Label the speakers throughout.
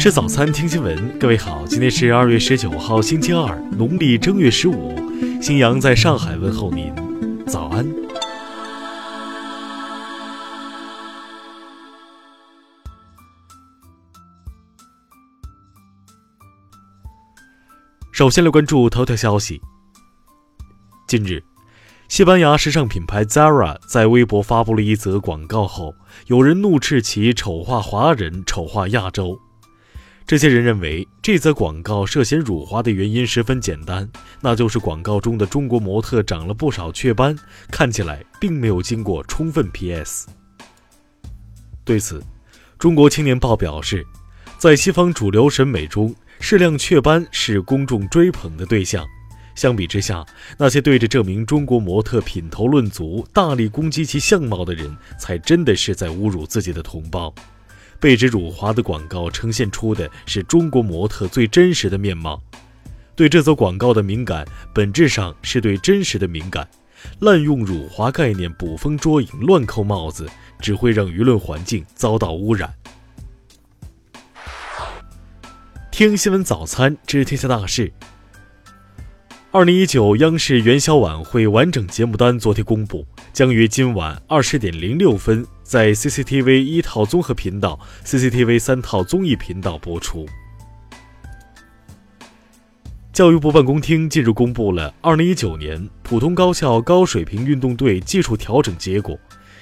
Speaker 1: 吃早餐，听新闻。各位好，今天是二月十九号，星期二，农历正月十五。新阳在上海问候您，早安。首先来关注头条消息。近日，西班牙时尚品牌 Zara 在微博发布了一则广告后，有人怒斥其丑化华人、丑化亚洲。这些人认为，这则广告涉嫌辱华的原因十分简单，那就是广告中的中国模特长了不少雀斑，看起来并没有经过充分 PS。对此，中国青年报表示，在西方主流审美中，适量雀斑是公众追捧的对象。相比之下，那些对着这名中国模特品头论足、大力攻击其相貌的人，才真的是在侮辱自己的同胞。被指辱华的广告呈现出的是中国模特最真实的面貌。对这则广告的敏感，本质上是对真实的敏感。滥用辱华概念捕风捉影、乱扣帽子，只会让舆论环境遭到污染。听新闻早餐知天下大事。二零一九央视元宵晚会完整节目单昨天公布，将于今晚二十点零六分。在 CCTV 一套综合频道、CCTV 三套综艺频道播出。教育部办公厅近日公布了2019年普通高校高水平运动队技术调整结果，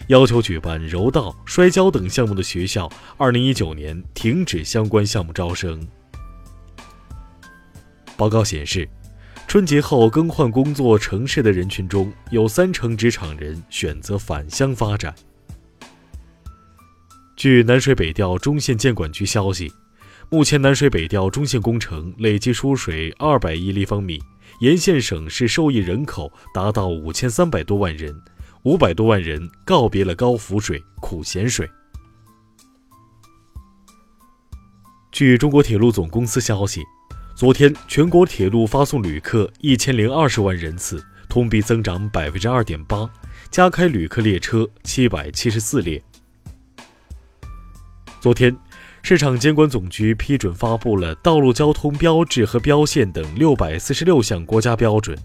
Speaker 1: 要求举办柔道、摔跤等项目的学校，2019年停止相关项目招生。报告显示，春节后更换工作城市的人群中有三成职场人选择返乡发展。据南水北调中线监管局消息，目前南水北调中线工程累计输水二百亿立方米，沿线省市受益人口达到五千三百多万人，五百多万人告别了高浮水、苦咸水。据中国铁路总公司消息，昨天全国铁路发送旅客一千零二十万人次，同比增长百分之二点八，加开旅客列车七百七十四列。昨天，市场监管总局批准发布了道路交通标志和标线等六百四十六项国家标准。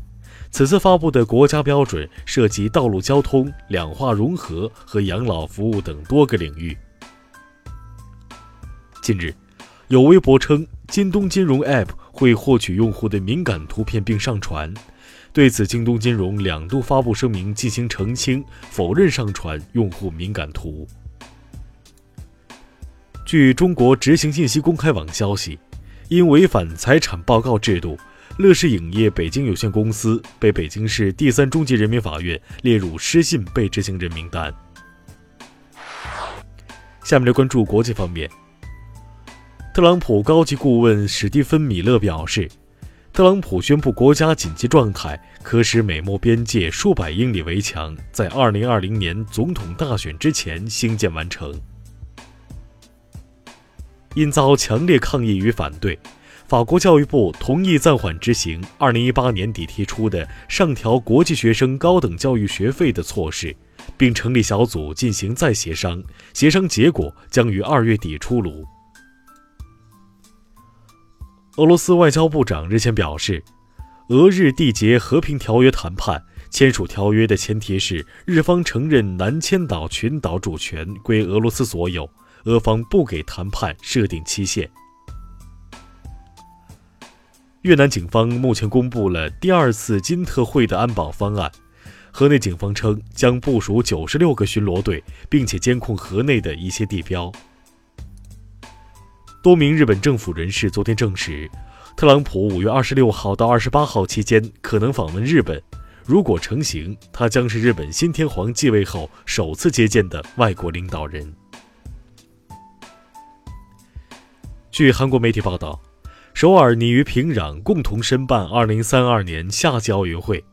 Speaker 1: 此次发布的国家标准涉及道路交通、两化融合和养老服务等多个领域。近日，有微博称京东金融 App 会获取用户的敏感图片并上传，对此，京东金融两度发布声明进行澄清，否认上传用户敏感图。据中国执行信息公开网消息，因违反财产报告制度，乐视影业北京有限公司被北京市第三中级人民法院列入失信被执行人名单。下面来关注国际方面。特朗普高级顾问史蒂芬·米勒表示，特朗普宣布国家紧急状态，可使美墨边界数百英里围墙在2020年总统大选之前兴建完成。因遭强烈抗议与反对，法国教育部同意暂缓执行2018年底提出的上调国际学生高等教育学费的措施，并成立小组进行再协商，协商结果将于二月底出炉。俄罗斯外交部长日前表示，俄日缔结和平条约谈判，签署条约的前提是日方承认南千岛群岛主权归俄罗斯所有。俄方不给谈判设定期限。越南警方目前公布了第二次金特会的安保方案。河内警方称将部署九十六个巡逻队，并且监控河内的一些地标。多名日本政府人士昨天证实，特朗普五月二十六号到二十八号期间可能访问日本。如果成行，他将是日本新天皇继位后首次接见的外国领导人。据韩国媒体报道，首尔拟与平壤共同申办2032年夏季奥运会。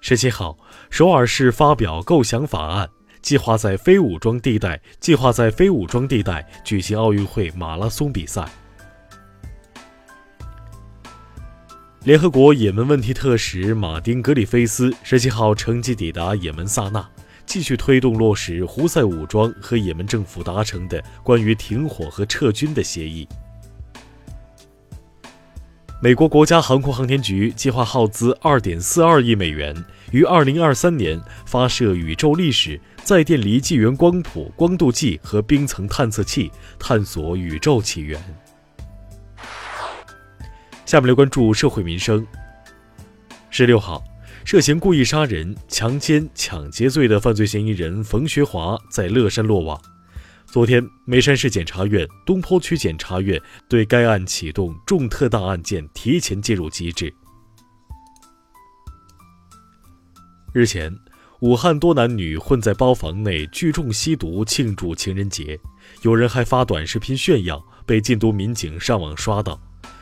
Speaker 1: 十七号，首尔市发表构想法案，计划在非武装地带计划在非武装地带举行奥运会马拉松比赛。联合国也门问题特使马丁·格里菲斯十七号乘机抵达也门萨那。继续推动落实胡塞武装和也门政府达成的关于停火和撤军的协议。美国国家航空航天局计划耗资2.42亿美元，于2023年发射宇宙历史载电离纪元光谱光度计和冰层探测器，探索宇宙起源。下面来关注社会民生。十六号，涉嫌故意杀人、强奸、抢劫罪的犯罪嫌疑人冯学华在乐山落网。昨天，眉山市检察院、东坡区检察院对该案启动重特大案件提前介入机制。日前，武汉多男女混在包房内聚众吸毒庆祝情人节，有人还发短视频炫耀，被禁毒民警上网刷到。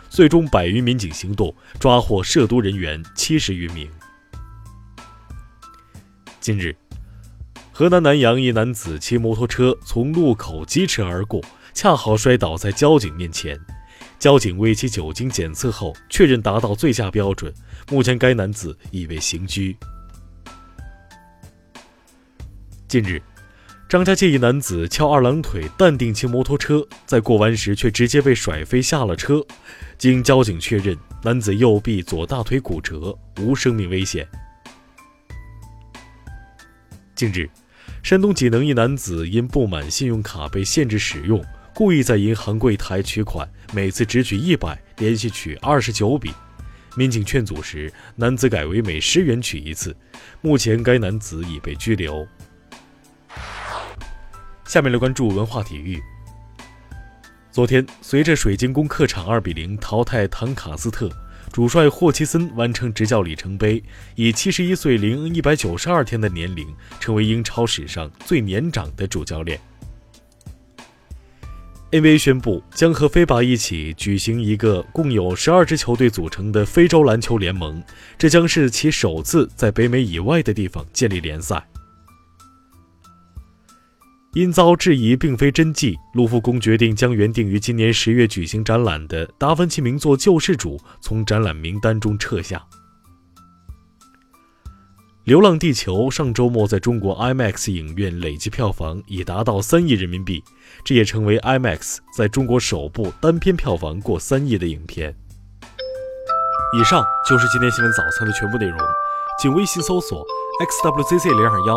Speaker 1: 最终，百余民警行动，抓获涉毒人员七十余名。近日。河南南阳一男子骑摩托车从路口疾驰而过，恰好摔倒在交警面前。交警为其酒精检测后，确认达到醉驾标准。目前该男子已被刑拘。近日，张家界一男子翘二郎腿，淡定骑摩托车，在过弯时却直接被甩飞下了车。经交警确认，男子右臂左大腿骨折，无生命危险。近日。山东济南一男子因不满信用卡被限制使用，故意在银行柜台取款，每次只取一百，连续取二十九笔。民警劝阻时，男子改为每十元取一次。目前，该男子已被拘留。下面来关注文化体育。昨天，随着水晶宫客场二比零淘汰唐卡斯特。主帅霍奇森完成执教里程碑，以七十一岁零一百九十二天的年龄，成为英超史上最年长的主教练。NBA 宣布将和飞巴一起举行一个共有十二支球队组成的非洲篮球联盟，这将是其首次在北美以外的地方建立联赛。因遭质疑并非真迹，卢浮宫决定将原定于今年十月举行展览的达芬奇名作《救世主》从展览名单中撤下。《流浪地球》上周末在中国 IMAX 影院累计票房已达到三亿人民币，这也成为 IMAX 在中国首部单片票房过三亿的影片。以上就是今天新闻早餐的全部内容，请微信搜索 xwzc 零二幺。